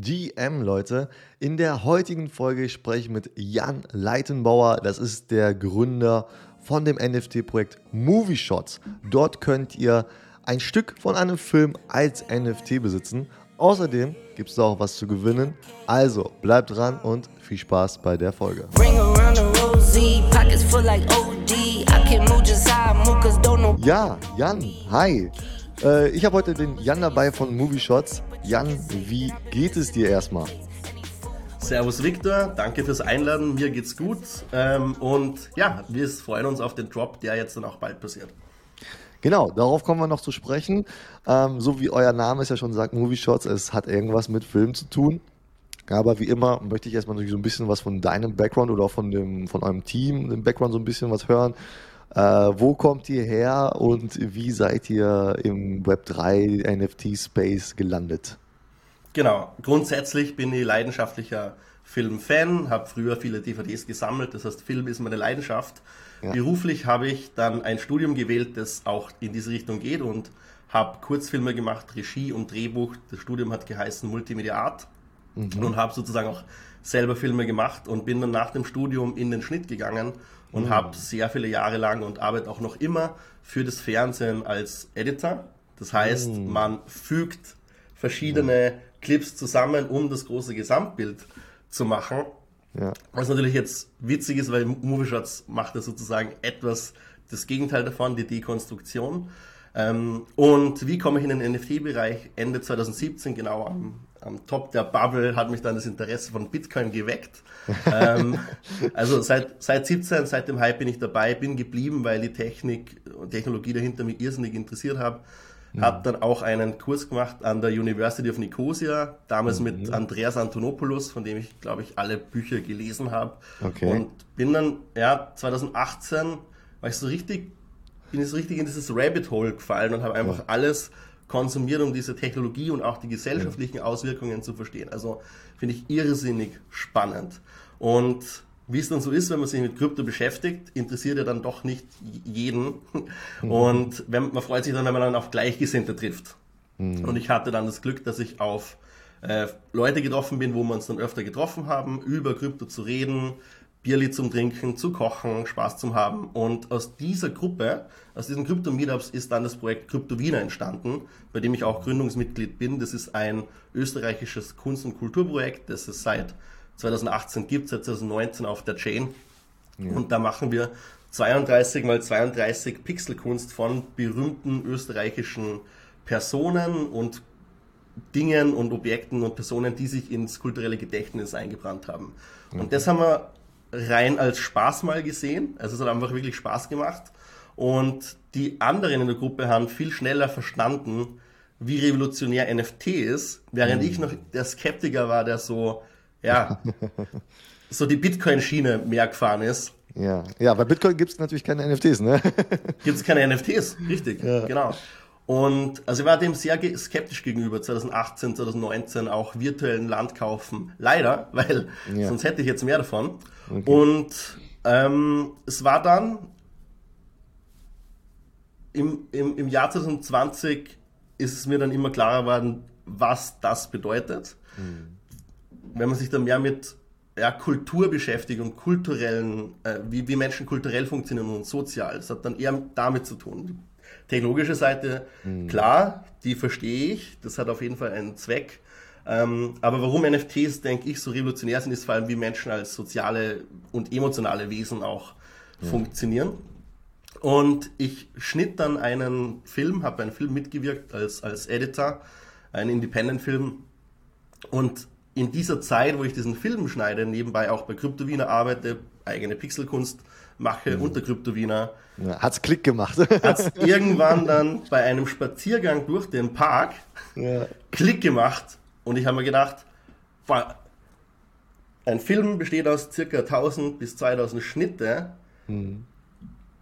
GM, Leute. In der heutigen Folge spreche ich mit Jan Leitenbauer. Das ist der Gründer von dem NFT-Projekt Movie Shots. Dort könnt ihr ein Stück von einem Film als NFT besitzen. Außerdem gibt es auch was zu gewinnen. Also bleibt dran und viel Spaß bei der Folge. Ja, Jan, hi. Äh, ich habe heute den Jan dabei von Movie Shots. Jan, wie geht es dir erstmal? Servus Victor, danke fürs Einladen, mir geht's gut ähm, und ja, wir freuen uns auf den Drop, der jetzt dann auch bald passiert. Genau, darauf kommen wir noch zu sprechen. Ähm, so wie euer Name es ja schon sagt, Movie Shots, es hat irgendwas mit Film zu tun. Aber wie immer möchte ich erstmal so ein bisschen was von deinem Background oder auch von, dem, von eurem Team, dem Background so ein bisschen was hören. Äh, wo kommt ihr her und wie seid ihr im Web3 NFT-Space gelandet? Genau, grundsätzlich bin ich leidenschaftlicher Filmfan, habe früher viele DVDs gesammelt, das heißt, Film ist meine Leidenschaft. Ja. Beruflich habe ich dann ein Studium gewählt, das auch in diese Richtung geht und habe Kurzfilme gemacht, Regie und Drehbuch. Das Studium hat geheißen Multimedia Art mhm. und habe sozusagen auch selber Filme gemacht und bin dann nach dem Studium in den Schnitt gegangen und mhm. habe sehr viele Jahre lang und arbeite auch noch immer für das Fernsehen als Editor. Das heißt, mhm. man fügt verschiedene Clips zusammen, um das große Gesamtbild zu machen. Ja. Was natürlich jetzt witzig ist, weil Movie Shots macht ja sozusagen etwas das Gegenteil davon, die Dekonstruktion. Ähm, und wie komme ich in den NFT-Bereich? Ende 2017, genau am, am Top der Bubble, hat mich dann das Interesse von Bitcoin geweckt. ähm, also seit, seit 17, seit dem Hype bin ich dabei, bin geblieben, weil die Technik und Technologie dahinter mich irrsinnig interessiert hat. Mhm. Habe dann auch einen Kurs gemacht an der University of Nicosia, damals mhm. mit Andreas Antonopoulos, von dem ich, glaube ich, alle Bücher gelesen habe. Okay. Und bin dann, ja, 2018 war ich so richtig, bin ich so richtig in dieses Rabbit Hole gefallen und habe einfach ja. alles konsumiert, um diese Technologie und auch die gesellschaftlichen ja. Auswirkungen zu verstehen. Also finde ich irrsinnig spannend. Und wie es dann so ist, wenn man sich mit Krypto beschäftigt, interessiert ja dann doch nicht jeden. Mhm. Und wenn, man freut sich dann, wenn man dann auf Gleichgesinnte trifft. Mhm. Und ich hatte dann das Glück, dass ich auf äh, Leute getroffen bin, wo wir uns dann öfter getroffen haben, über Krypto zu reden, Bierli zum Trinken, zu kochen, Spaß zum haben. Und aus dieser Gruppe, aus diesen Krypto-Meetups ist dann das Projekt Krypto Wiener entstanden, bei dem ich auch Gründungsmitglied bin. Das ist ein österreichisches Kunst- und Kulturprojekt, das es seit 2018 gibt, seit 2019 auf der Chain. Ja. Und da machen wir 32 mal 32 Pixelkunst von berühmten österreichischen Personen und Dingen und Objekten und Personen, die sich ins kulturelle Gedächtnis eingebrannt haben. Und mhm. das haben wir rein als Spaß mal gesehen. Also es hat einfach wirklich Spaß gemacht. Und die anderen in der Gruppe haben viel schneller verstanden, wie revolutionär NFT ist, während mhm. ich noch der Skeptiker war, der so ja, so die Bitcoin-Schiene mehr gefahren ist. Ja, ja bei Bitcoin gibt es natürlich keine NFTs, ne? gibt es keine NFTs, richtig, ja. genau. Und also ich war dem sehr skeptisch gegenüber, 2018, 2019 auch virtuellen Land kaufen. Leider, weil ja. sonst hätte ich jetzt mehr davon. Okay. Und ähm, es war dann im, im, im Jahr 2020 ist es mir dann immer klarer geworden, was das bedeutet. Mhm wenn man sich dann mehr mit ja, Kultur beschäftigt und kulturellen, äh, wie, wie Menschen kulturell funktionieren und sozial, das hat dann eher damit zu tun. Technologische Seite, mhm. klar, die verstehe ich, das hat auf jeden Fall einen Zweck. Ähm, aber warum NFTs, denke ich, so revolutionär sind, ist vor allem, wie Menschen als soziale und emotionale Wesen auch mhm. funktionieren. Und ich schnitt dann einen Film, habe einen Film mitgewirkt als, als Editor, einen Independent-Film. Und in dieser Zeit, wo ich diesen Film schneide, nebenbei auch bei Kryptowiener arbeite, eigene Pixelkunst mache mhm. unter Kryptowiener. Ja, hat's Klick gemacht. hat's irgendwann dann bei einem Spaziergang durch den Park ja. Klick gemacht und ich habe mir gedacht, ein Film besteht aus circa 1000 bis 2000 Schnitte. Mhm.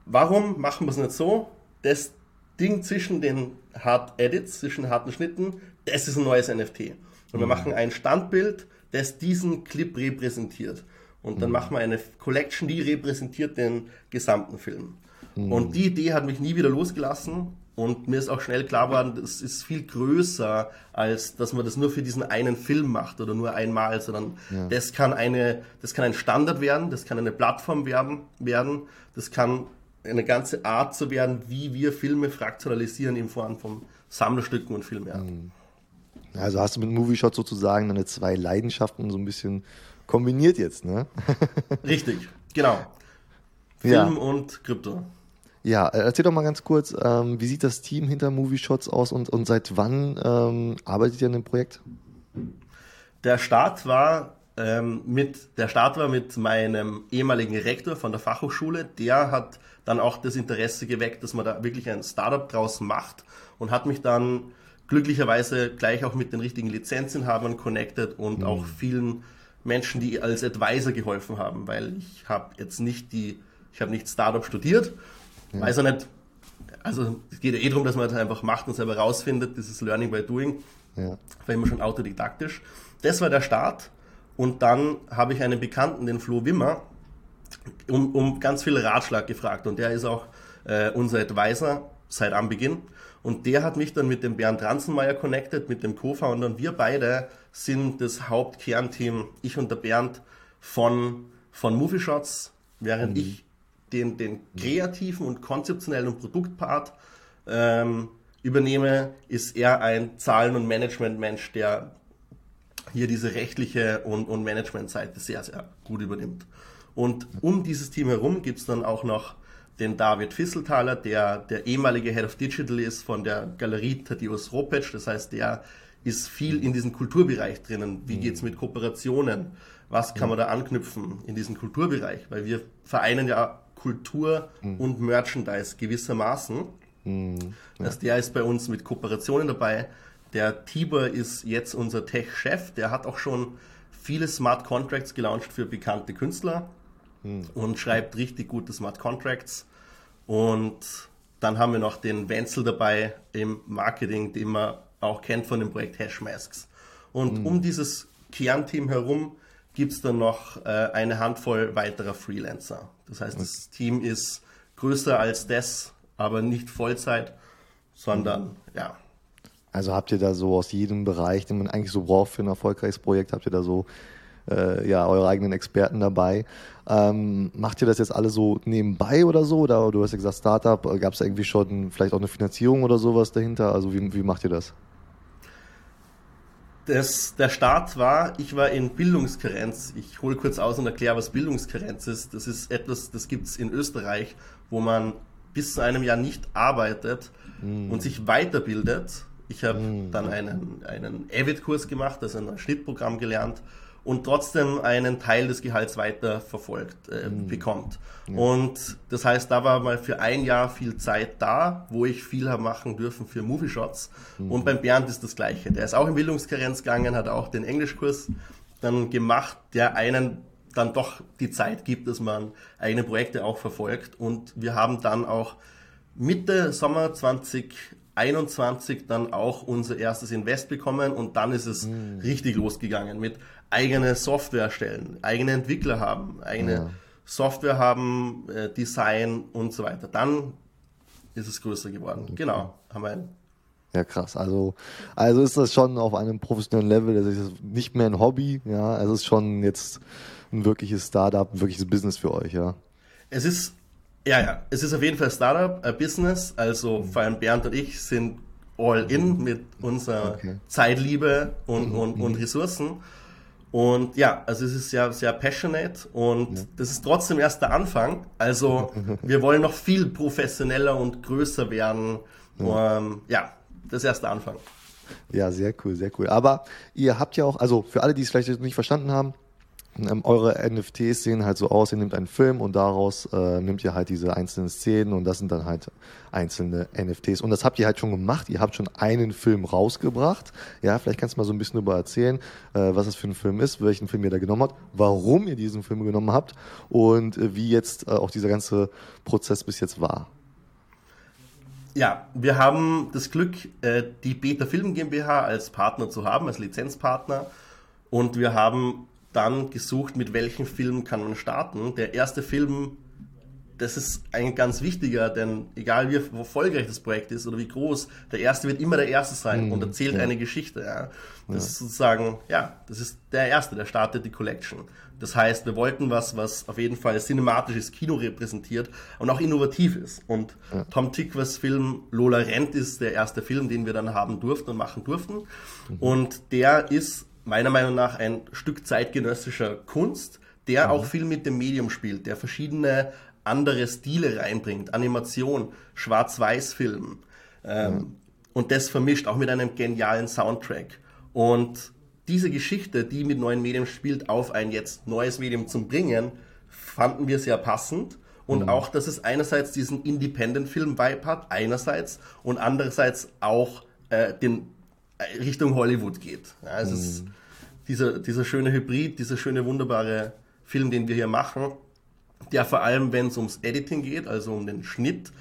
Warum machen wir es nicht so? Das Ding zwischen den Hard Edits, zwischen harten Schnitten, das ist ein neues NFT. Und wir mhm. machen ein Standbild, das diesen Clip repräsentiert. Und dann mhm. machen wir eine Collection, die repräsentiert den gesamten Film. Mhm. Und die Idee hat mich nie wieder losgelassen. Und mir ist auch schnell klar geworden, das ist viel größer, als dass man das nur für diesen einen Film macht oder nur einmal, sondern ja. das kann eine, das kann ein Standard werden, das kann eine Plattform werden, werden, das kann eine ganze Art zu werden, wie wir Filme fraktionalisieren in Form von Sammlerstücken und Filmen. Mhm. Also hast du mit Movie Shot sozusagen deine zwei Leidenschaften so ein bisschen kombiniert jetzt, ne? Richtig, genau. Film ja. und Krypto. Ja, äh, erzähl doch mal ganz kurz, ähm, wie sieht das Team hinter Movie Shots aus und, und seit wann ähm, arbeitet ihr an dem Projekt? Der Start war ähm, mit der Start war mit meinem ehemaligen Rektor von der Fachhochschule. Der hat dann auch das Interesse geweckt, dass man da wirklich ein Startup draus macht und hat mich dann glücklicherweise gleich auch mit den richtigen Lizenzinhabern connected und mhm. auch vielen Menschen, die als Advisor geholfen haben, weil ich habe jetzt nicht die, ich habe nicht Startup studiert, ja. weiß er nicht, also es geht ja eh darum, dass man das einfach macht und selber rausfindet, dieses Learning by Doing, ja. war immer schon autodidaktisch. Das war der Start und dann habe ich einen Bekannten, den Flo Wimmer, um, um ganz viel Ratschlag gefragt und der ist auch äh, unser Advisor seit Anbeginn. Und der hat mich dann mit dem Bernd Ranzenmeier connected, mit dem Co-Founder. Und wir beide sind das Hauptkernteam, ich und der Bernd, von, von Movie Shots, während mhm. ich den, den kreativen und konzeptionellen und Produktpart ähm, übernehme, ist er ein Zahlen- und Management-Mensch, der hier diese rechtliche und, und Management-Seite sehr, sehr gut übernimmt. Und um dieses Team herum gibt es dann auch noch den David Fisselthaler, der der ehemalige Head of Digital ist von der Galerie Tadeusz Ropec. Das heißt, der ist viel in diesem Kulturbereich drinnen. Wie mhm. geht es mit Kooperationen? Was kann man da anknüpfen in diesem Kulturbereich? Weil wir vereinen ja Kultur mhm. und Merchandise gewissermaßen. Mhm. Ja. Also der ist bei uns mit Kooperationen dabei. Der Tibor ist jetzt unser Tech-Chef. Der hat auch schon viele Smart Contracts gelauncht für bekannte Künstler hm. und schreibt richtig gute Smart Contracts. Und dann haben wir noch den Wenzel dabei im Marketing, den man auch kennt von dem Projekt Hashmasks. Und hm. um dieses Kernteam herum gibt es dann noch äh, eine Handvoll weiterer Freelancer. Das heißt, das Team ist größer als das, aber nicht Vollzeit, sondern ja. Also habt ihr da so aus jedem Bereich, den man eigentlich so braucht für ein erfolgreiches Projekt, habt ihr da so äh, ja, eure eigenen Experten dabei. Ähm, macht ihr das jetzt alle so nebenbei oder so? Oder du hast ja gesagt Startup, gab es irgendwie schon vielleicht auch eine Finanzierung oder sowas dahinter? Also wie, wie macht ihr das? Das, der Start war, ich war in Bildungskarenz. Ich hole kurz aus und erkläre, was Bildungskarenz ist. Das ist etwas, das gibt es in Österreich, wo man bis zu einem Jahr nicht arbeitet mm. und sich weiterbildet. Ich habe mm. dann einen, einen Avid-Kurs gemacht, also ein Schnittprogramm gelernt und trotzdem einen Teil des Gehalts weiter verfolgt äh, mhm. bekommt. Ja. Und das heißt, da war mal für ein Jahr viel Zeit da, wo ich viel habe machen dürfen für Movie Shots. Mhm. Und beim Bernd ist das Gleiche. Der ist auch in Bildungskarenz gegangen, hat auch den Englischkurs dann gemacht, der einen dann doch die Zeit gibt, dass man eigene Projekte auch verfolgt. Und wir haben dann auch Mitte Sommer 2021 dann auch unser erstes Invest bekommen und dann ist es mhm. richtig losgegangen mit eigene Software erstellen, eigene Entwickler haben, eigene ja. Software haben, äh, Design und so weiter. Dann ist es größer geworden. Okay. Genau, haben wir ja, krass. Also, also ist das schon auf einem professionellen Level. Das ist nicht mehr ein Hobby. Ja, also es ist schon jetzt ein wirkliches Startup, ein wirkliches Business für euch. Ja. Es ist, ja, ja, es ist auf jeden Fall Startup, ein Business. Also vor allem Bernd und ich sind all in mit unserer okay. Zeitliebe und, und, und mhm. Ressourcen. Und ja, also es ist ja sehr passionate und ja. das ist trotzdem erst der Anfang. Also wir wollen noch viel professioneller und größer werden. Ja, ähm, ja das ist erst der Anfang. Ja, sehr cool, sehr cool. Aber ihr habt ja auch, also für alle, die es vielleicht nicht verstanden haben, ähm, eure NFTs sehen halt so aus, ihr nehmt einen Film und daraus äh, nehmt ihr halt diese einzelnen Szenen und das sind dann halt einzelne NFTs. Und das habt ihr halt schon gemacht, ihr habt schon einen Film rausgebracht. Ja, vielleicht kannst du mal so ein bisschen darüber erzählen, äh, was das für ein Film ist, welchen Film ihr da genommen habt, warum ihr diesen Film genommen habt und äh, wie jetzt äh, auch dieser ganze Prozess bis jetzt war. Ja, wir haben das Glück, äh, die Beta Film GmbH als Partner zu haben, als Lizenzpartner. Und wir haben dann gesucht, mit welchem Film kann man starten. Der erste Film das ist ein ganz wichtiger, denn egal wie erfolgreich das Projekt ist oder wie groß, der Erste wird immer der Erste sein mhm, und erzählt ja. eine Geschichte. Ja. Das ja. ist sozusagen, ja, das ist der Erste, der startet die Collection. Das heißt, wir wollten was, was auf jeden Fall cinematisches Kino repräsentiert und auch innovativ ist. Und ja. Tom Tickvers Film Lola Rent ist der erste Film, den wir dann haben durften und machen durften. Mhm. Und der ist meiner Meinung nach ein Stück zeitgenössischer Kunst, der mhm. auch viel mit dem Medium spielt, der verschiedene andere Stile reinbringt, Animation, Schwarz-Weiß-Film ähm, mhm. und das vermischt auch mit einem genialen Soundtrack. Und diese Geschichte, die mit neuen Medien spielt, auf ein jetzt neues Medium zu bringen, fanden wir sehr passend. Und mhm. auch, dass es einerseits diesen Independent-Film-Vibe hat, einerseits, und andererseits auch äh, den, Richtung Hollywood geht. Ja, es mhm. ist dieser, dieser schöne Hybrid, dieser schöne, wunderbare Film, den wir hier machen, der vor allem, wenn es ums Editing geht, also um den Schnitt,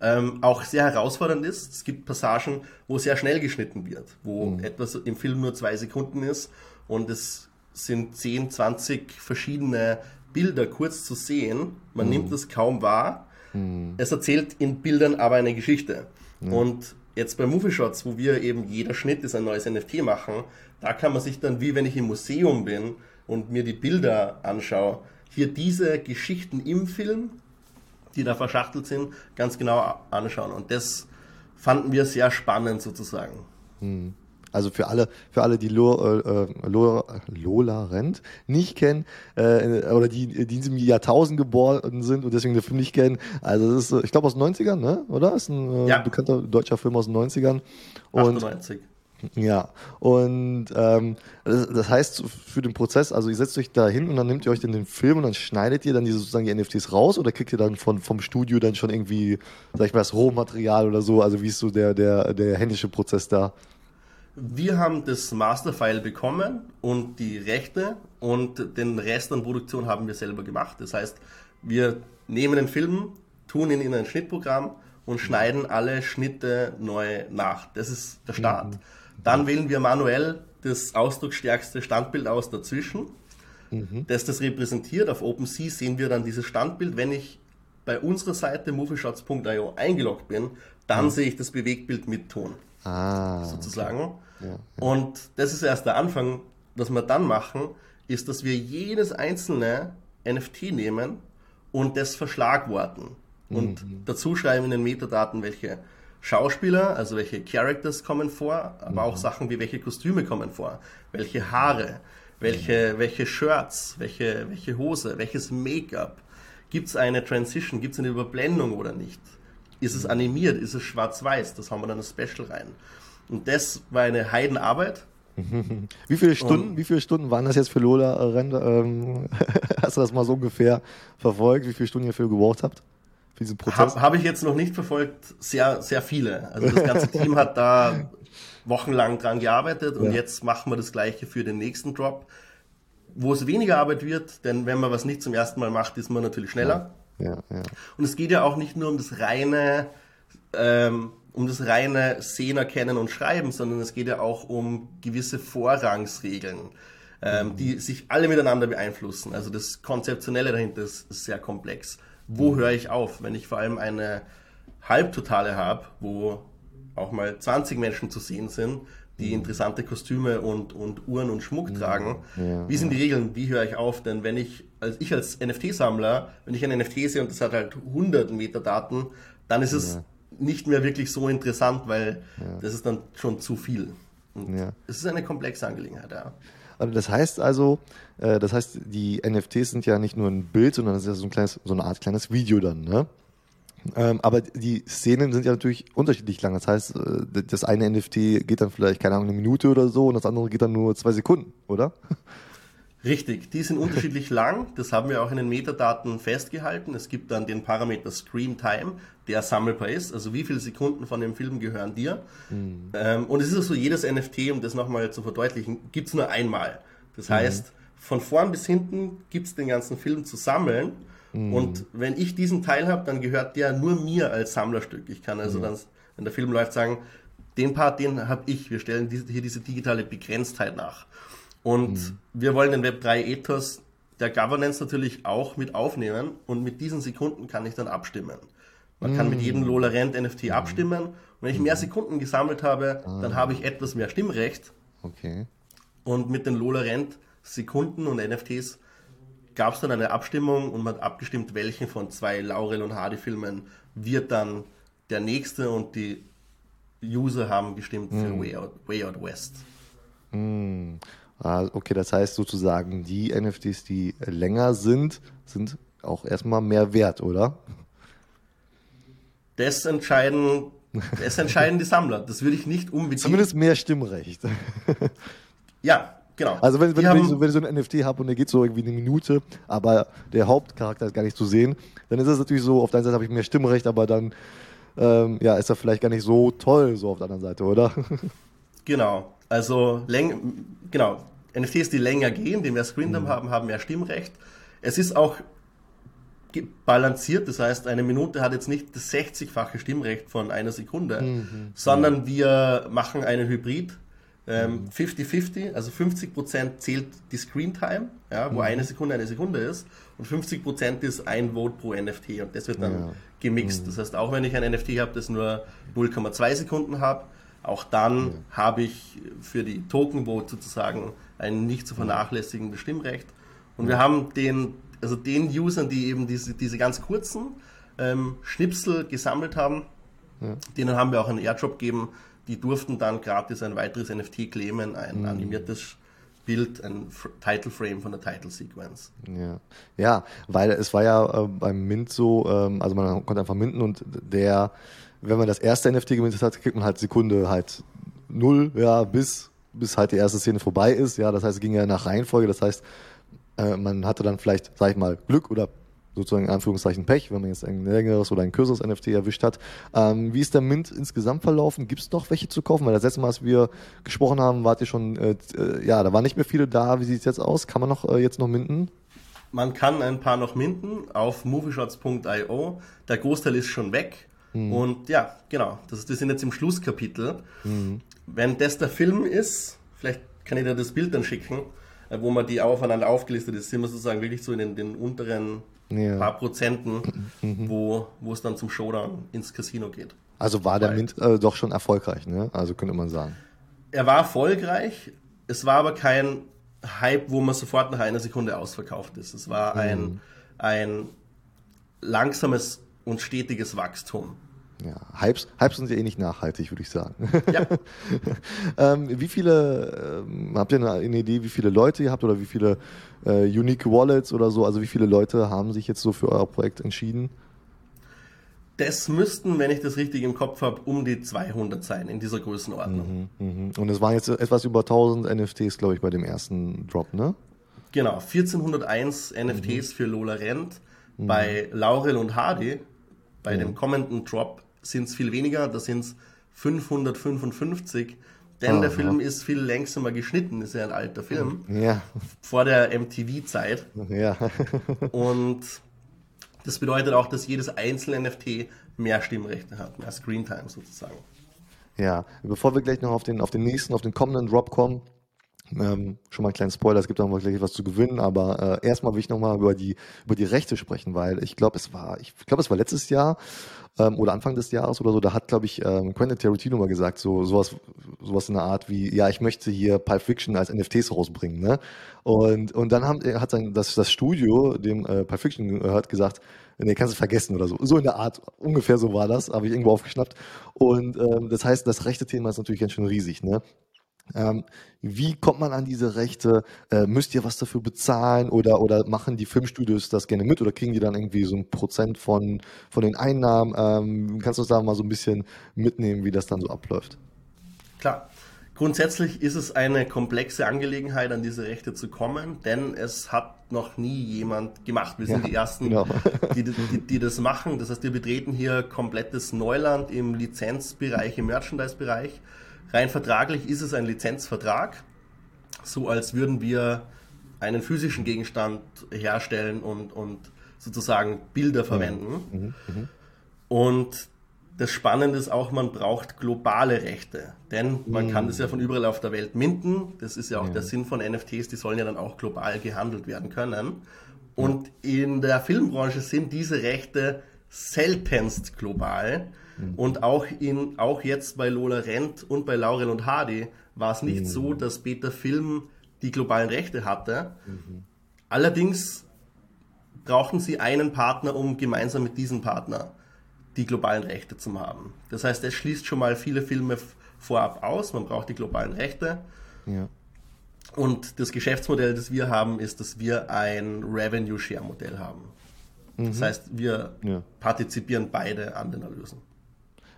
ähm, auch sehr herausfordernd ist. Es gibt Passagen, wo sehr schnell geschnitten wird, wo mhm. etwas im Film nur zwei Sekunden ist und es sind 10, 20 verschiedene Bilder kurz zu sehen. Man mhm. nimmt es kaum wahr. Mhm. Es erzählt in Bildern aber eine Geschichte. Und jetzt bei Movie Shots, wo wir eben jeder Schnitt ist ein neues NFT machen, da kann man sich dann, wie wenn ich im Museum bin und mir die Bilder anschaue, hier diese Geschichten im Film die da verschachtelt sind, ganz genau anschauen. Und das fanden wir sehr spannend sozusagen. Hm. Also für alle, für alle, die Lola, äh, Lola, Lola Rent nicht kennen äh, oder die, die in diesem Jahrtausend geboren sind und deswegen den Film nicht kennen. Also das ist, ich glaube aus den 90ern, ne? Oder? Ist ein äh, ja. bekannter deutscher Film aus den 90ern. Und 98. Ja, und ähm, das, das, heißt für den Prozess, also ihr setzt euch da hin und dann nehmt ihr euch dann den Film und dann schneidet ihr dann diese sozusagen die NFTs raus oder kriegt ihr dann von, vom Studio dann schon irgendwie, sag ich mal, das Rohmaterial oder so? Also wie ist so der, der, der händische Prozess da? Wir haben das Masterfile bekommen und die Rechte und den Rest an Produktion haben wir selber gemacht. Das heißt, wir nehmen den Film, tun ihn in ein Schnittprogramm und schneiden alle Schnitte neu nach. Das ist der Start. Mhm. Dann wählen wir manuell das ausdrucksstärkste Standbild aus dazwischen, mhm. das das repräsentiert. Auf OpenSea sehen wir dann dieses Standbild. Wenn ich bei unserer Seite movieshots.io eingeloggt bin, dann mhm. sehe ich das Bewegtbild mit Ton. Ah, sozusagen. Ja. Und das ist erst der Anfang. Was wir dann machen, ist, dass wir jedes einzelne NFT nehmen und das verschlagworten. Und mhm. dazu schreiben in den Metadaten, welche Schauspieler, also welche Characters kommen vor, aber mhm. auch Sachen wie welche Kostüme kommen vor, welche Haare, welche, welche Shirts, welche, welche Hose, welches Make-up. Gibt es eine Transition, gibt es eine Überblendung oder nicht? Ist es animiert, ist es schwarz-weiß? Das haben wir dann als Special rein. Und das war eine Heidenarbeit. Wie viele Stunden, Und, wie viele Stunden waren das jetzt für Lola Rende? Ähm, hast du das mal so ungefähr verfolgt, wie viele Stunden ihr dafür gebraucht habt? für diesen Prozess? Habe hab ich jetzt noch nicht verfolgt, sehr, sehr viele. Also das ganze Team hat da wochenlang dran gearbeitet und ja. jetzt machen wir das gleiche für den nächsten Drop, wo es weniger Arbeit wird, denn wenn man was nicht zum ersten Mal macht, ist man natürlich schneller. Ja, ja, und es geht ja auch nicht nur um das reine, ähm, um das reine Sehen erkennen und schreiben, sondern es geht ja auch um gewisse Vorrangsregeln, ähm, mhm. die sich alle miteinander beeinflussen. Also das Konzeptionelle dahinter ist, ist sehr komplex wo höre ich auf, wenn ich vor allem eine Halbtotale habe, wo auch mal 20 Menschen zu sehen sind, die mhm. interessante Kostüme und, und Uhren und Schmuck mhm. tragen. Ja, wie sind die Regeln? Wie höre ich auf? Denn wenn ich, als ich als NFT-Sammler, wenn ich ein NFT sehe und das hat halt 100 Metadaten, dann ist es ja. nicht mehr wirklich so interessant, weil ja. das ist dann schon zu viel. Es ist eine komplexe Angelegenheit, ja. Also das heißt also, äh, das heißt, die NFTs sind ja nicht nur ein Bild, sondern das ist ja so, ein kleines, so eine Art kleines Video dann, ne? Ähm, aber die Szenen sind ja natürlich unterschiedlich lang. Das heißt, äh, das eine NFT geht dann vielleicht, keine Ahnung, eine Minute oder so und das andere geht dann nur zwei Sekunden, oder? Richtig, die sind unterschiedlich lang. Das haben wir auch in den Metadaten festgehalten. Es gibt dann den Parameter Screen Time, der sammelbar ist. Also wie viele Sekunden von dem Film gehören dir? Mhm. Ähm, und es ist auch so, jedes NFT, um das nochmal zu verdeutlichen, gibt es nur einmal. Das mhm. heißt, von vorn bis hinten gibt es den ganzen Film zu sammeln. Mhm. Und wenn ich diesen Teil habe, dann gehört der nur mir als Sammlerstück. Ich kann also mhm. dann, wenn der Film läuft, sagen, den Part, den habe ich. Wir stellen hier diese digitale Begrenztheit nach. Und mhm. wir wollen den Web3 Ethos der Governance natürlich auch mit aufnehmen und mit diesen Sekunden kann ich dann abstimmen. Man kann mit jedem mm. Lola Rent NFT abstimmen und wenn ich mehr Sekunden gesammelt habe, dann ah. habe ich etwas mehr Stimmrecht. Okay. Und mit den Lola Rent Sekunden und NFTs gab es dann eine Abstimmung und man hat abgestimmt, welchen von zwei Laurel und Hardy Filmen wird dann der nächste und die User haben gestimmt für mm. Way, Out, Way Out West. Mm. Ah, okay, das heißt sozusagen, die NFTs, die länger sind, sind auch erstmal mehr wert, oder? Das entscheiden, das entscheiden die Sammler. Das würde ich nicht unbedingt. Zumindest mehr Stimmrecht. ja, genau. Also wenn, wenn, wenn, ich so, wenn, ich so, ein NFT habe und der geht so irgendwie eine Minute, aber der Hauptcharakter ist gar nicht zu sehen, dann ist es natürlich so, auf der einen Seite habe ich mehr Stimmrecht, aber dann ähm, ja, ist er vielleicht gar nicht so toll so auf der anderen Seite, oder? Genau. Also läng genau, NFTs, die länger gehen, die mehr Screentime mhm. haben, haben mehr Stimmrecht. Es ist auch balanciert, das heißt, eine Minute hat jetzt nicht das 60-fache Stimmrecht von einer Sekunde, mhm. sondern wir machen einen Hybrid. 50-50, ähm, also 50% zählt die Screentime, ja, wo mhm. eine Sekunde eine Sekunde ist, und 50% ist ein Vote pro NFT und das wird dann ja. gemixt. Mhm. Das heißt, auch wenn ich ein NFT habe, das nur 0,2 Sekunden hat, auch dann ja. habe ich für die Token Vote sozusagen ein nicht zu vernachlässigendes Stimmrecht. Und wir haben den, also den Usern, die eben diese, diese ganz kurzen ähm, Schnipsel gesammelt haben, denen haben wir auch einen Airdrop gegeben. Die durften dann gratis ein weiteres NFT claimen, ein mhm. animiertes Bild, ein Title Frame von der Title Sequence. Ja, ja weil es war ja äh, beim Mint so, ähm, also man konnte einfach minten und der, wenn man das erste NFT gemintet hat, kriegt man halt Sekunde halt null, ja, bis bis halt die erste Szene vorbei ist. Ja, das heißt, es ging ja nach Reihenfolge. Das heißt, äh, man hatte dann vielleicht, sag ich mal, Glück oder sozusagen in Anführungszeichen Pech, wenn man jetzt ein längeres oder ein kürzeres NFT erwischt hat. Ähm, wie ist der Mint insgesamt verlaufen? Gibt es noch welche zu kaufen? Weil das letzte Mal, als wir gesprochen haben, wart ihr schon, äh, äh, ja, da waren nicht mehr viele da. Wie sieht es jetzt aus? Kann man noch äh, jetzt noch minten? Man kann ein paar noch minten auf movieshots.io. Der Großteil ist schon weg. Mhm. Und ja, genau, das, das sind jetzt im Schlusskapitel. Mhm. Wenn das der Film ist, vielleicht kann ich dir das Bild dann schicken, äh, wo man die aufeinander aufgelistet ist, sind wir sozusagen wirklich so in den, den unteren ja. paar Prozenten, mhm. wo, wo es dann zum Showdown ins Casino geht. Also war der Weil, Mint äh, doch schon erfolgreich, ne? Also könnte man sagen. Er war erfolgreich, es war aber kein Hype, wo man sofort nach einer Sekunde ausverkauft ist. Es war ein, mhm. ein langsames und stetiges Wachstum. Ja, Hypes, Hypes sind ja eh nicht nachhaltig, würde ich sagen. Ja. ähm, wie viele, ähm, habt ihr eine, eine, Idee, wie viele Leute ihr habt oder wie viele äh, Unique Wallets oder so? Also wie viele Leute haben sich jetzt so für euer Projekt entschieden? Das müssten, wenn ich das richtig im Kopf habe, um die 200 sein in dieser Größenordnung. Mhm, mh. Und es waren jetzt etwas über 1000 NFTs, glaube ich, bei dem ersten Drop, ne? Genau, 1401 NFTs mhm. für Lola Rent. Mhm. Bei Laurel und Hardy, bei dem kommenden Drop, sind es viel weniger, da sind es 555. Denn Aha. der Film ist viel längsamer geschnitten, ist ja ein alter Film. Ja. Vor der MTV-Zeit. Ja. Und das bedeutet auch, dass jedes einzelne NFT mehr Stimmrechte hat, mehr Screentime sozusagen. Ja, bevor wir gleich noch auf den, auf den nächsten, auf den kommenden Drop kommen, ähm, schon mal ein kleiner Spoiler, es gibt auch noch gleich was zu gewinnen, aber äh, erstmal will ich nochmal über die, über die Rechte sprechen, weil ich glaube, es war, ich glaube, es war letztes Jahr ähm, oder Anfang des Jahres oder so, da hat, glaube ich, ähm, Quentin Tarantino mal gesagt, so sowas, sowas in der Art wie, ja, ich möchte hier Pulp Fiction als NFTs rausbringen, ne? Und, und dann haben, hat sein, das, das Studio, dem äh, Pulp Fiction gehört, gesagt, nee, kannst du vergessen oder so. So in der Art, ungefähr so war das, habe ich irgendwo aufgeschnappt. Und ähm, das heißt, das rechte Thema ist natürlich ganz schön riesig, ne? Ähm, wie kommt man an diese Rechte? Äh, müsst ihr was dafür bezahlen oder, oder machen die Filmstudios das gerne mit oder kriegen die dann irgendwie so ein Prozent von, von den Einnahmen? Ähm, kannst du uns da mal so ein bisschen mitnehmen, wie das dann so abläuft? Klar. Grundsätzlich ist es eine komplexe Angelegenheit, an diese Rechte zu kommen, denn es hat noch nie jemand gemacht. Wir sind ja, die Ersten, genau. die, die, die, das machen. Das heißt, wir betreten hier komplettes Neuland im Lizenzbereich, im Merchandise-Bereich. Rein vertraglich ist es ein Lizenzvertrag, so als würden wir einen physischen Gegenstand herstellen und, und sozusagen Bilder verwenden. Mhm, mh, mh. Und das Spannende ist auch, man braucht globale Rechte, denn man mm. kann das ja von überall auf der Welt minden. Das ist ja auch ja. der Sinn von NFTs, die sollen ja dann auch global gehandelt werden können. Und in der Filmbranche sind diese Rechte seltenst global. Mhm. Und auch, in, auch jetzt bei Lola Rent und bei Laurel und Hardy war es nicht mhm. so, dass Beta Film die globalen Rechte hatte. Mhm. Allerdings brauchen sie einen Partner, um gemeinsam mit diesem Partner die globalen Rechte zu haben. Das heißt, es schließt schon mal viele Filme vorab aus. Man braucht die globalen Rechte. Ja. Und das Geschäftsmodell, das wir haben, ist, dass wir ein Revenue Share Modell haben. Mhm. Das heißt, wir ja. partizipieren beide an den Erlösen.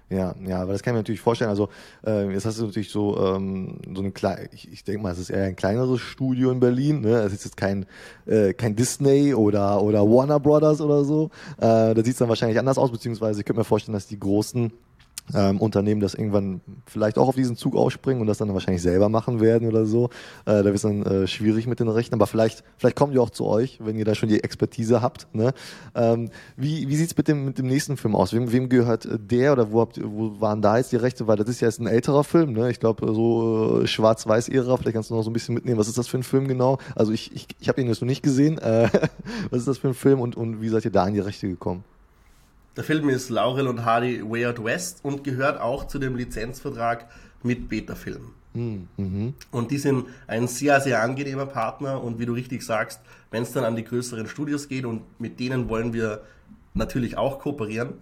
Ja, ja, aber das kann ich mir natürlich vorstellen. Also äh, jetzt hast du natürlich so ähm, so eine kleine, ich, ich denke mal, es ist eher ein kleineres Studio in Berlin. Ne? Es ist jetzt kein äh, kein Disney oder oder Warner Brothers oder so. Äh, da sieht es dann wahrscheinlich anders aus, beziehungsweise ich könnte mir vorstellen, dass die großen ähm, Unternehmen das irgendwann vielleicht auch auf diesen Zug ausspringen und das dann wahrscheinlich selber machen werden oder so. Äh, da wird es dann äh, schwierig mit den Rechten, aber vielleicht, vielleicht kommen die auch zu euch, wenn ihr da schon die Expertise habt. Ne? Ähm, wie wie sieht es mit dem, mit dem nächsten Film aus? Wem, wem gehört der oder wo, habt, wo waren da jetzt die Rechte? Weil das ist ja jetzt ein älterer Film, ne? ich glaube so äh, schwarz-weiß-Ära, vielleicht kannst du noch so ein bisschen mitnehmen. Was ist das für ein Film genau? Also ich, ich, ich habe ihn jetzt noch nicht gesehen. Äh, was ist das für ein Film und, und wie seid ihr da an die Rechte gekommen? Der Film ist Laurel und Hardy Way Out West und gehört auch zu dem Lizenzvertrag mit Beta-Film. Hm, mhm. Und die sind ein sehr, sehr angenehmer Partner und wie du richtig sagst, wenn es dann an die größeren Studios geht und mit denen wollen wir natürlich auch kooperieren,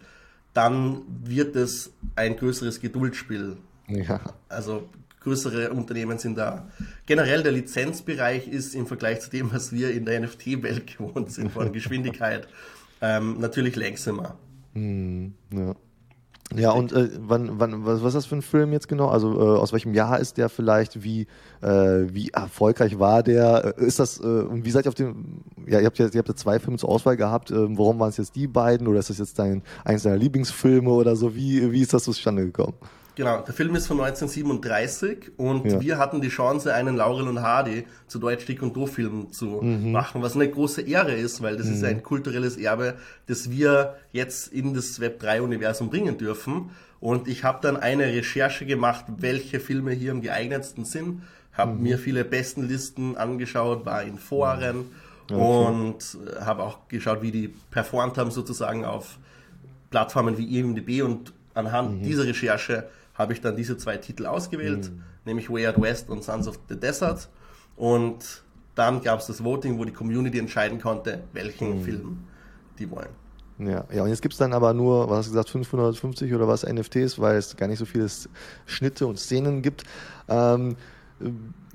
dann wird es ein größeres Geduldsspiel. Ja. Also größere Unternehmen sind da. Generell der Lizenzbereich ist im Vergleich zu dem, was wir in der NFT-Welt gewohnt sind, von Geschwindigkeit, ähm, natürlich langsamer. Hm, ja. Ja, und äh, wann, wann, was, was ist das für ein Film jetzt genau? Also äh, aus welchem Jahr ist der vielleicht? Wie, äh, wie erfolgreich war der? Äh, ist das, äh, und wie seid ihr auf dem, ja, ihr habt ja, ihr habt ja zwei Filme zur Auswahl gehabt. Äh, warum waren es jetzt die beiden? Oder ist das jetzt dein, eins deiner Lieblingsfilme oder so? Wie, wie ist das zustande gekommen? Genau, der Film ist von 1937 und ja. wir hatten die Chance, einen Laurel und Hardy zu Deutsch Dick und Do-Film zu mhm. machen, was eine große Ehre ist, weil das mhm. ist ein kulturelles Erbe, das wir jetzt in das Web3-Universum bringen dürfen. Und ich habe dann eine Recherche gemacht, welche Filme hier am geeignetsten sind, habe mhm. mir viele Bestenlisten angeschaut, war in Foren mhm. okay. und habe auch geschaut, wie die performt haben sozusagen auf Plattformen wie IMDb und anhand mhm. dieser Recherche habe ich dann diese zwei Titel ausgewählt, mhm. nämlich Way Out West und Sons of the Desert. Und dann gab es das Voting, wo die Community entscheiden konnte, welchen mhm. Film die wollen. Ja, ja, und jetzt gibt es dann aber nur, was hast du gesagt, 550 oder was NFTs, weil es gar nicht so viele Schnitte und Szenen gibt. Ähm,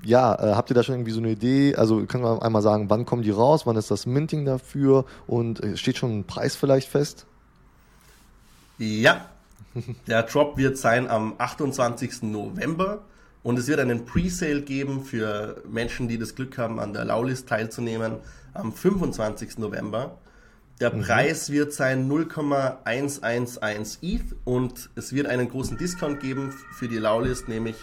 ja, äh, habt ihr da schon irgendwie so eine Idee? Also kann man einmal sagen, wann kommen die raus, wann ist das Minting dafür und äh, steht schon ein Preis vielleicht fest? Ja, der Drop wird sein am 28. November und es wird einen Presale geben für Menschen, die das Glück haben, an der Laulist teilzunehmen am 25. November. Der mhm. Preis wird sein 0,111 ETH und es wird einen großen Discount geben für die Laulist, nämlich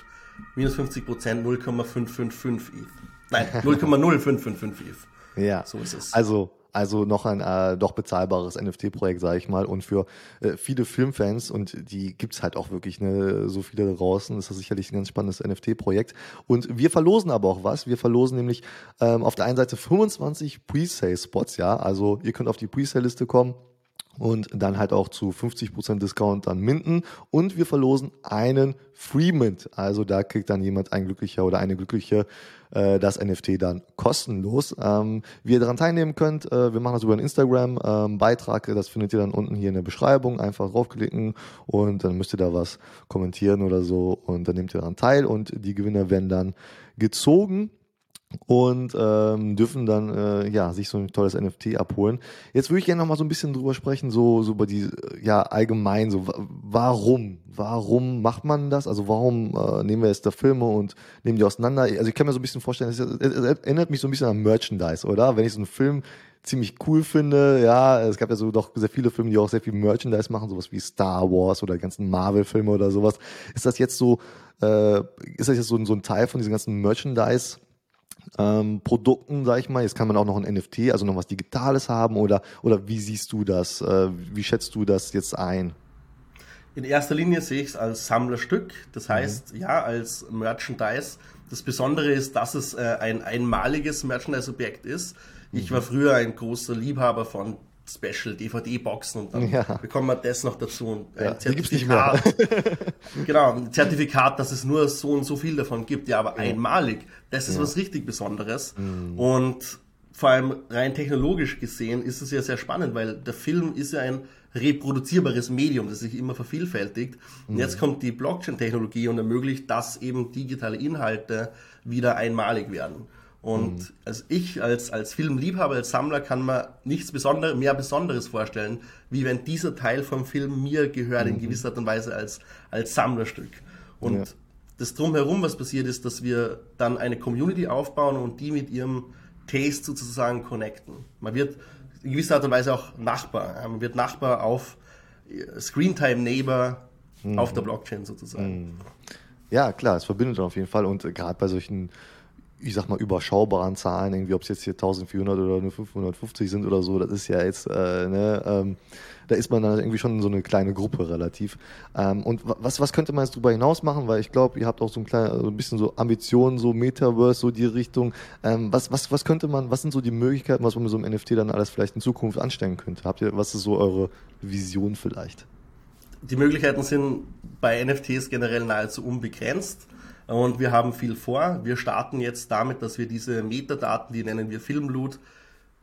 minus 50% 0,555 ETH. Nein, 0,0555 ETH. Ja. So ist es. Also also noch ein äh, doch bezahlbares NFT-Projekt, sage ich mal. Und für äh, viele Filmfans, und die gibt's halt auch wirklich ne, so viele draußen, ist das sicherlich ein ganz spannendes NFT-Projekt. Und wir verlosen aber auch was. Wir verlosen nämlich ähm, auf der einen Seite 25 Presale-Spots, ja. Also ihr könnt auf die Presale-Liste kommen und dann halt auch zu 50% Discount dann minden und wir verlosen einen Free Mint. Also da kriegt dann jemand ein glücklicher oder eine glückliche äh, das NFT dann kostenlos. Ähm, wie ihr daran teilnehmen könnt, äh, wir machen das über einen Instagram ähm, Beitrag, das findet ihr dann unten hier in der Beschreibung, einfach draufklicken und dann müsst ihr da was kommentieren oder so und dann nehmt ihr daran teil und die Gewinner werden dann gezogen und ähm, dürfen dann äh, ja sich so ein tolles NFT abholen. Jetzt würde ich gerne noch mal so ein bisschen drüber sprechen, so so über die ja allgemein so warum warum macht man das? Also warum äh, nehmen wir jetzt da Filme und nehmen die auseinander? Also ich kann mir so ein bisschen vorstellen, es, erinnert mich so ein bisschen an Merchandise, oder? Wenn ich so einen Film ziemlich cool finde, ja, es gab ja so doch sehr viele Filme, die auch sehr viel Merchandise machen, sowas wie Star Wars oder ganzen Marvel-Filme oder sowas. Ist das jetzt so, äh, ist das jetzt so, so ein Teil von diesem ganzen Merchandise? Ähm, Produkten, sag ich mal. Jetzt kann man auch noch ein NFT, also noch was Digitales haben oder, oder wie siehst du das? Äh, wie schätzt du das jetzt ein? In erster Linie sehe ich es als Sammlerstück, das mhm. heißt, mhm. ja, als Merchandise. Das Besondere ist, dass es äh, ein einmaliges Merchandise-Objekt ist. Ich mhm. war früher ein großer Liebhaber von Special DVD-Boxen und dann ja. bekommen wir das noch dazu und ein ja, Zertifikat. genau, ein Zertifikat, dass es nur so und so viel davon gibt, ja, aber ja. einmalig. Das ist was richtig Besonderes. Mhm. Und vor allem rein technologisch gesehen ist es ja sehr spannend, weil der Film ist ja ein reproduzierbares Medium, das sich immer vervielfältigt. Mhm. Und jetzt kommt die Blockchain-Technologie und ermöglicht, dass eben digitale Inhalte wieder einmalig werden. Und mhm. also ich als, als Filmliebhaber, als Sammler kann mir nichts Besonder mehr Besonderes vorstellen, wie wenn dieser Teil vom Film mir gehört, mhm. in gewisser Art und Weise als, als Sammlerstück. Und ja. das drumherum, was passiert ist, dass wir dann eine Community aufbauen und die mit ihrem Taste sozusagen connecten. Man wird in gewisser Art und Weise auch Nachbar. Man wird Nachbar auf äh, Screentime Neighbor mhm. auf der Blockchain sozusagen. Mhm. Ja, klar, es verbindet auf jeden Fall und gerade bei solchen ich sag mal, überschaubaren Zahlen, irgendwie, ob es jetzt hier 1400 oder nur 550 sind oder so, das ist ja jetzt, äh, ne, ähm, da ist man dann irgendwie schon so eine kleine Gruppe relativ. Ähm, und was, was könnte man jetzt darüber hinaus machen? Weil ich glaube, ihr habt auch so ein, klein, so ein bisschen so Ambitionen, so Metaverse, so die Richtung. Ähm, was, was, was könnte man, was sind so die Möglichkeiten, was man mit so einem NFT dann alles vielleicht in Zukunft anstellen könnte? Habt ihr, was ist so eure Vision vielleicht? Die Möglichkeiten sind bei NFTs generell nahezu unbegrenzt. Und wir haben viel vor. Wir starten jetzt damit, dass wir diese Metadaten, die nennen wir Filmloot,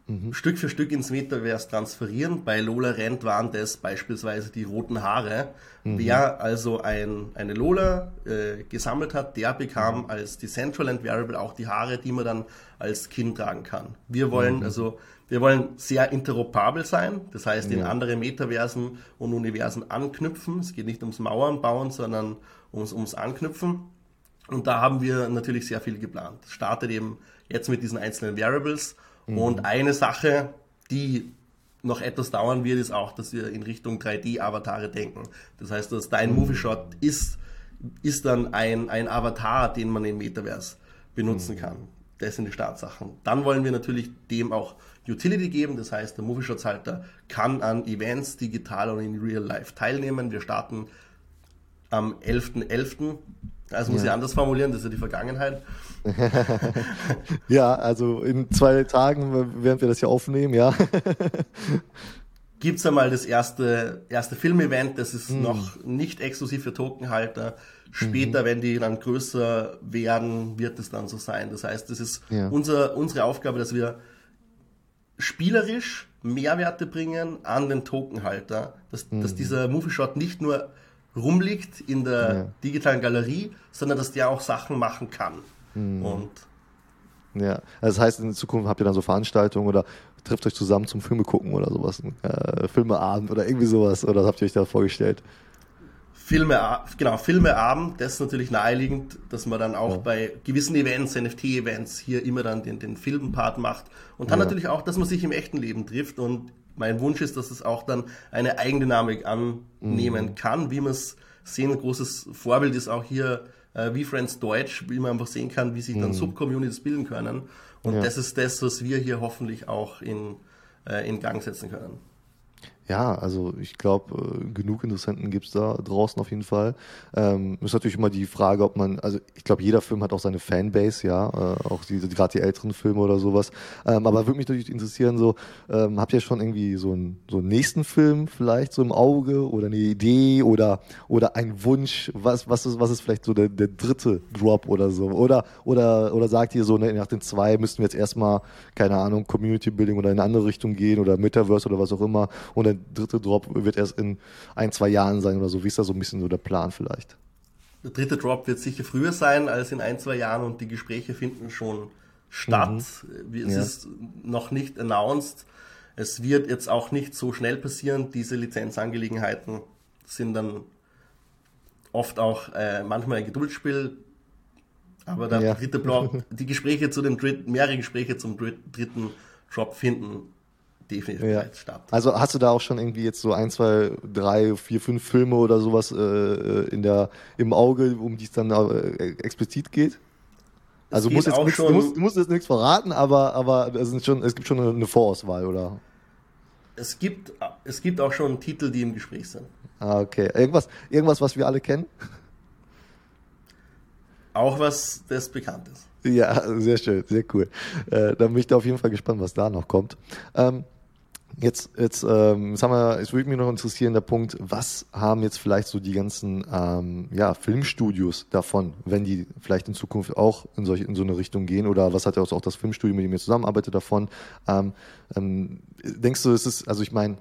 mhm. Stück für Stück ins Metaverse transferieren. Bei Lola Rent waren das beispielsweise die roten Haare. Mhm. Wer also ein, eine Lola äh, gesammelt hat, der bekam mhm. als Decentraland Variable auch die Haare, die man dann als Kind tragen kann. Wir wollen mhm. also wir wollen sehr interoperabel sein, das heißt in andere Metaversen und Universen anknüpfen. Es geht nicht ums Mauern bauen, sondern ums, ums Anknüpfen. Und da haben wir natürlich sehr viel geplant. Startet eben jetzt mit diesen einzelnen Variables. Mhm. Und eine Sache, die noch etwas dauern wird, ist auch, dass wir in Richtung 3D-Avatare denken. Das heißt, dass dein mhm. Movie-Shot ist, ist dann ein, ein Avatar, den man im Metaverse benutzen mhm. kann. Das sind die Startsachen. Dann wollen wir natürlich dem auch Utility geben. Das heißt, der Movie-Shots-Halter kann an Events digital und in Real Life teilnehmen. Wir starten am 11.11. .11. Also muss ja. ich anders formulieren, das ist ja die Vergangenheit. ja, also in zwei Tagen, während wir das hier aufnehmen, ja. Gibt es einmal das erste, erste Filmevent, das ist mhm. noch nicht exklusiv für Tokenhalter. Später, mhm. wenn die dann größer werden, wird es dann so sein. Das heißt, das ist ja. unser, unsere Aufgabe, dass wir spielerisch Mehrwerte bringen an den Tokenhalter, dass, mhm. dass dieser Movie Shot nicht nur rumliegt in der ja. digitalen Galerie, sondern dass der auch Sachen machen kann. Mhm. Und ja, also das heißt, in Zukunft habt ihr dann so Veranstaltungen oder trifft euch zusammen zum Filme gucken oder sowas, äh, Filmeabend oder irgendwie sowas, oder habt ihr euch da vorgestellt? Filme, genau, Filmeabend, das ist natürlich naheliegend, dass man dann auch ja. bei gewissen Events, NFT-Events, hier immer dann den, den Filmpart macht. Und dann ja. natürlich auch, dass man sich im echten Leben trifft und mein Wunsch ist, dass es auch dann eine Eigendynamik annehmen mhm. kann, wie man es sehen. Ein großes Vorbild ist auch hier äh, wie Friends Deutsch, wie man einfach sehen kann, wie sich dann mhm. Subcommunities bilden können. Und ja. das ist das, was wir hier hoffentlich auch in, äh, in Gang setzen können. Ja, also ich glaube, äh, genug Interessenten gibt's da draußen auf jeden Fall. Ähm, ist natürlich immer die Frage, ob man, also ich glaube, jeder Film hat auch seine Fanbase, ja, äh, auch diese, gerade die älteren Filme oder sowas. Ähm, aber würde mich natürlich interessieren, so, ähm, habt ihr schon irgendwie so einen, so einen nächsten Film vielleicht so im Auge oder eine Idee oder, oder ein Wunsch? Was, was, ist, was ist vielleicht so der, der dritte Drop oder so? Oder, oder, oder sagt ihr so, ne, nach den zwei müssten wir jetzt erstmal, keine Ahnung, Community Building oder in eine andere Richtung gehen oder Metaverse oder was auch immer und dann der dritte Drop wird erst in ein, zwei Jahren sein oder so. Wie ist da so ein bisschen so der Plan vielleicht? Der dritte Drop wird sicher früher sein als in ein, zwei Jahren und die Gespräche finden schon statt. Mhm. Es ja. ist noch nicht announced. Es wird jetzt auch nicht so schnell passieren. Diese Lizenzangelegenheiten sind dann oft auch äh, manchmal ein Geduldsspiel. Aber der ja. dritte Block, die Gespräche zu dem dritten, mehrere Gespräche zum dritten Drop finden definitiv ja. statt. Also hast du da auch schon irgendwie jetzt so ein, zwei, drei, vier, fünf Filme oder sowas äh, in der, im Auge, um die es dann äh, explizit geht? Also muss jetzt nix, du, musst, du musst jetzt nichts verraten, aber, aber es, sind schon, es gibt schon eine Vorauswahl, oder? Es gibt, es gibt auch schon Titel, die im Gespräch sind. Ah, okay. Irgendwas, irgendwas, was wir alle kennen? Auch was das bekannt ist. Ja, sehr schön, sehr cool. Äh, dann bin ich da auf jeden Fall gespannt, was da noch kommt. Ähm, Jetzt, jetzt, ähm, jetzt haben wir, es würde mich noch interessieren, der Punkt, was haben jetzt vielleicht so die ganzen ähm, ja, Filmstudios davon, wenn die vielleicht in Zukunft auch in, solche, in so eine Richtung gehen oder was hat ja auch das Filmstudio, mit dem ihr zusammenarbeitet, davon? Ähm, ähm, denkst du, es ist, also ich meine,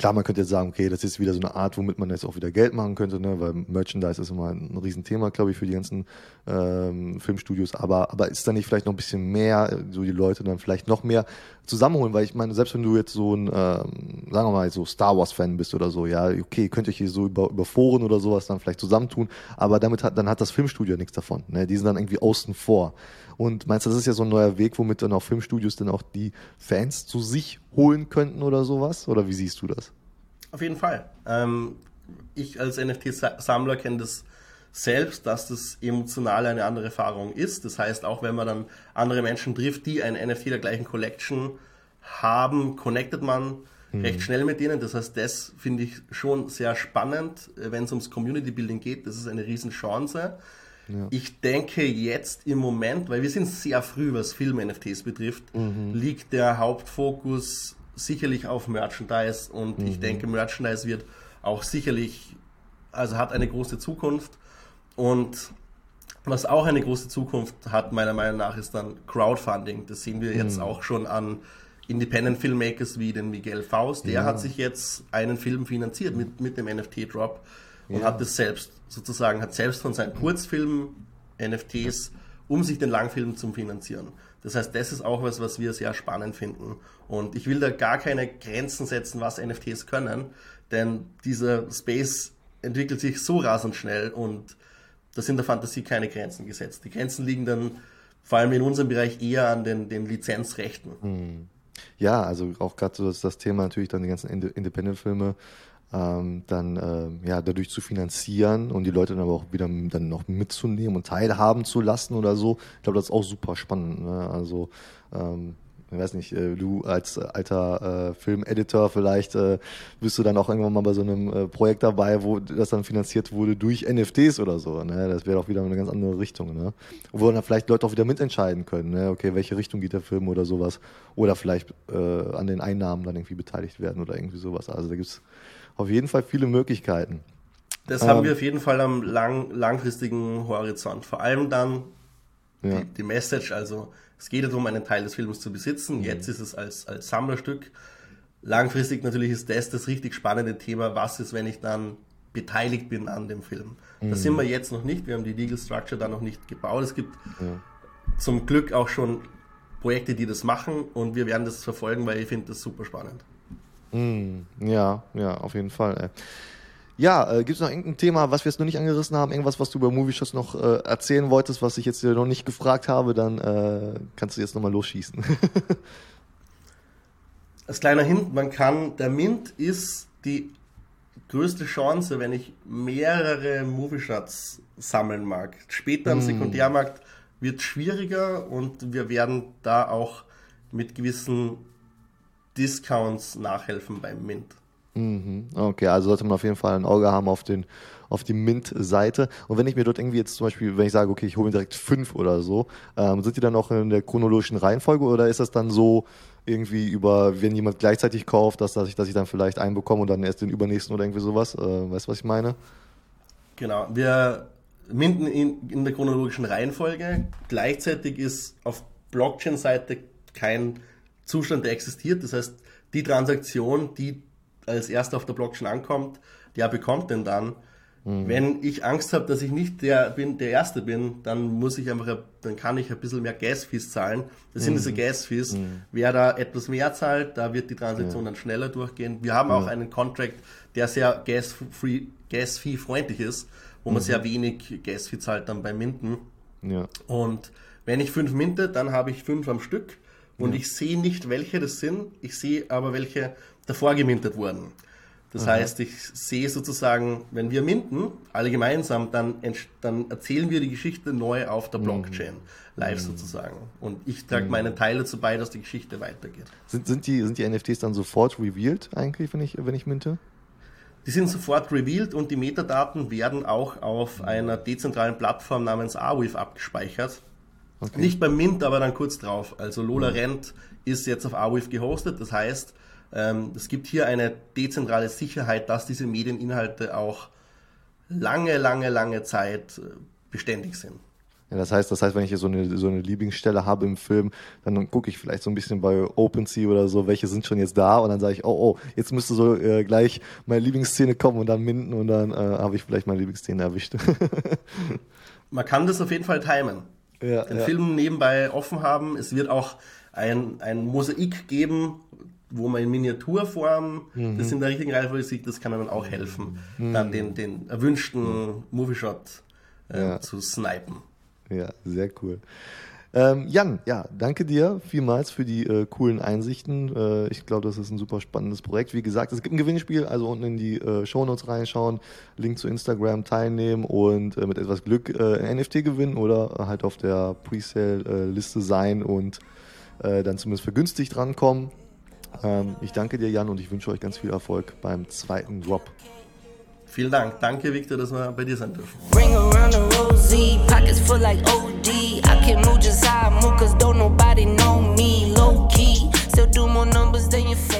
Klar, man könnte jetzt sagen, okay, das ist wieder so eine Art, womit man jetzt auch wieder Geld machen könnte, ne? weil Merchandise ist immer ein Riesenthema, glaube ich, für die ganzen ähm, Filmstudios. Aber, aber ist da nicht vielleicht noch ein bisschen mehr, so die Leute dann vielleicht noch mehr zusammenholen? Weil ich meine, selbst wenn du jetzt so ein, ähm, sagen wir mal, so Star Wars-Fan bist oder so, ja, okay, könnt ihr euch hier so über, über Foren oder sowas dann vielleicht zusammentun, aber damit hat, dann hat das Filmstudio nichts davon. Ne? Die sind dann irgendwie außen vor. Und meinst du, das ist ja so ein neuer Weg, womit dann auch Filmstudios dann auch die Fans zu sich holen könnten oder sowas? Oder wie siehst du das? Auf jeden Fall. Ähm, ich als NFT-Sammler kenne das selbst, dass das emotional eine andere Erfahrung ist. Das heißt, auch wenn man dann andere Menschen trifft, die ein NFT der gleichen Collection haben, connectet man mhm. recht schnell mit denen. Das heißt, das finde ich schon sehr spannend, wenn es ums Community Building geht. Das ist eine Riesenchance. Ja. Ich denke jetzt im Moment, weil wir sind sehr früh, was Film-NFTs betrifft, mhm. liegt der Hauptfokus sicherlich auf Merchandise und mhm. ich denke, Merchandise wird auch sicherlich, also hat eine große Zukunft und was auch eine große Zukunft hat, meiner Meinung nach, ist dann Crowdfunding. Das sehen wir jetzt mhm. auch schon an Independent Filmmakers wie den Miguel Faust. Der ja. hat sich jetzt einen Film finanziert mit, mit dem NFT-Drop und ja. hat das selbst sozusagen, hat selbst von seinen Kurzfilmen NFTs, um sich den Langfilm zu finanzieren. Das heißt, das ist auch was, was wir sehr spannend finden. Und ich will da gar keine Grenzen setzen, was NFTs können, denn dieser Space entwickelt sich so rasend schnell und da sind der Fantasie keine Grenzen gesetzt. Die Grenzen liegen dann vor allem in unserem Bereich eher an den, den Lizenzrechten. Hm. Ja, also auch gerade so das, das Thema natürlich dann die ganzen Independent-Filme ähm, dann äh, ja dadurch zu finanzieren und die Leute dann aber auch wieder dann noch mitzunehmen und teilhaben zu lassen oder so. Ich glaube, das ist auch super spannend. Ne? Also ähm, ich weiß nicht, äh, du als alter äh, Filmeditor vielleicht äh, bist du dann auch irgendwann mal bei so einem äh, Projekt dabei, wo das dann finanziert wurde durch NFTs oder so. Ne? Das wäre auch wieder eine ganz andere Richtung. Ne? Wo dann vielleicht Leute auch wieder mitentscheiden können, ne? okay, welche Richtung geht der Film oder sowas. Oder vielleicht äh, an den Einnahmen dann irgendwie beteiligt werden oder irgendwie sowas. Also da gibt's auf jeden Fall viele Möglichkeiten. Das ähm, haben wir auf jeden Fall am lang, langfristigen Horizont. Vor allem dann ja. die, die, Message, also es geht darum, einen Teil des Films zu besitzen. Mhm. Jetzt ist es als, als Sammlerstück. Langfristig natürlich ist das das richtig spannende Thema. Was ist, wenn ich dann beteiligt bin an dem Film? Mhm. Das sind wir jetzt noch nicht. Wir haben die Legal Structure da noch nicht gebaut. Es gibt ja. zum Glück auch schon Projekte, die das machen und wir werden das verfolgen, weil ich finde das super spannend. Mm, ja, ja, auf jeden Fall. Ey. Ja, äh, gibt es noch irgendein Thema, was wir jetzt noch nicht angerissen haben, irgendwas, was du über Movie Shots noch äh, erzählen wolltest, was ich jetzt noch nicht gefragt habe, dann äh, kannst du jetzt nochmal losschießen. Als kleiner Hint, man kann, der Mint ist die größte Chance, wenn ich mehrere Movie Shots sammeln mag. Später am mm. Sekundärmarkt wird schwieriger und wir werden da auch mit gewissen Discounts nachhelfen beim Mint. Mhm. Okay, also sollte man auf jeden Fall ein Auge haben auf den auf die Mint-Seite. Und wenn ich mir dort irgendwie jetzt zum Beispiel, wenn ich sage, okay, ich hole mir direkt fünf oder so, ähm, sind die dann auch in der chronologischen Reihenfolge oder ist das dann so irgendwie über, wenn jemand gleichzeitig kauft, dass, dass, ich, dass ich dann vielleicht einen bekomme und dann erst den übernächsten oder irgendwie sowas? Äh, weißt du, was ich meine? Genau, wir minden in, in der chronologischen Reihenfolge. Gleichzeitig ist auf Blockchain-Seite kein Zustand, der existiert. Das heißt, die Transaktion, die als erste auf der Blockchain ankommt, der bekommt den dann. Mhm. Wenn ich Angst habe, dass ich nicht der bin, der Erste bin, dann muss ich einfach, dann kann ich ein bisschen mehr Gas-Fees zahlen. Das sind mhm. diese Gas-Fees. Mhm. Wer da etwas mehr zahlt, da wird die Transaktion ja. dann schneller durchgehen. Wir haben auch einen Contract, der sehr Gas-Free, Gas-Fee-freundlich ist, wo man mhm. sehr wenig Gas-Fee zahlt dann beim Minden. Ja. Und wenn ich fünf minte, dann habe ich fünf am Stück. Und ja. ich sehe nicht, welche das sind, ich sehe aber, welche davor gemintet wurden. Das Aha. heißt, ich sehe sozusagen, wenn wir minten, alle gemeinsam, dann, dann erzählen wir die Geschichte neu auf der mhm. Blockchain, mhm. live mhm. sozusagen. Und ich trage mhm. meinen Teil dazu bei, dass die Geschichte weitergeht. Sind, sind, die, sind die NFTs dann sofort revealed eigentlich, wenn ich, wenn ich minte? Die sind sofort revealed und die Metadaten werden auch auf einer dezentralen Plattform namens Arweave abgespeichert. Okay. Nicht beim Mint, aber dann kurz drauf. Also Lola mhm. Rent ist jetzt auf Arweave gehostet. Das heißt, ähm, es gibt hier eine dezentrale Sicherheit, dass diese Medieninhalte auch lange, lange, lange Zeit äh, beständig sind. Ja, das heißt, das heißt, wenn ich hier so eine, so eine Lieblingsstelle habe im Film, dann gucke ich vielleicht so ein bisschen bei OpenSea oder so, welche sind schon jetzt da und dann sage ich, oh, oh, jetzt müsste so äh, gleich meine Lieblingsszene kommen und dann minden und dann äh, habe ich vielleicht meine Lieblingsszene erwischt. Man kann das auf jeden Fall timen. Ja, Den ja. Film nebenbei offen haben. Es wird auch ein, ein Mosaik geben, wo man in Miniaturform mhm. das in der richtigen Reihenfolge sieht, das kann dann auch helfen, mhm. dann den, den erwünschten Movie-Shot äh, ja. zu snipen. Ja, sehr cool. Ähm, Jan, ja, danke dir vielmals für die äh, coolen Einsichten. Äh, ich glaube, das ist ein super spannendes Projekt. Wie gesagt, es gibt ein Gewinnspiel, also unten in die äh, Shownotes reinschauen, Link zu Instagram teilnehmen und äh, mit etwas Glück äh, ein NFT gewinnen oder halt auf der Presale-Liste sein und äh, dann zumindest vergünstigt drankommen. Ähm, ich danke dir, Jan, und ich wünsche euch ganz viel Erfolg beim zweiten Drop. Vielen Dank. Danke, Victor, dass wir bei dir sein dürfen. Ring around the rosy, pockets full like OD. I can move just how I move, cause don't nobody know me. Low key, still do more numbers than your fake.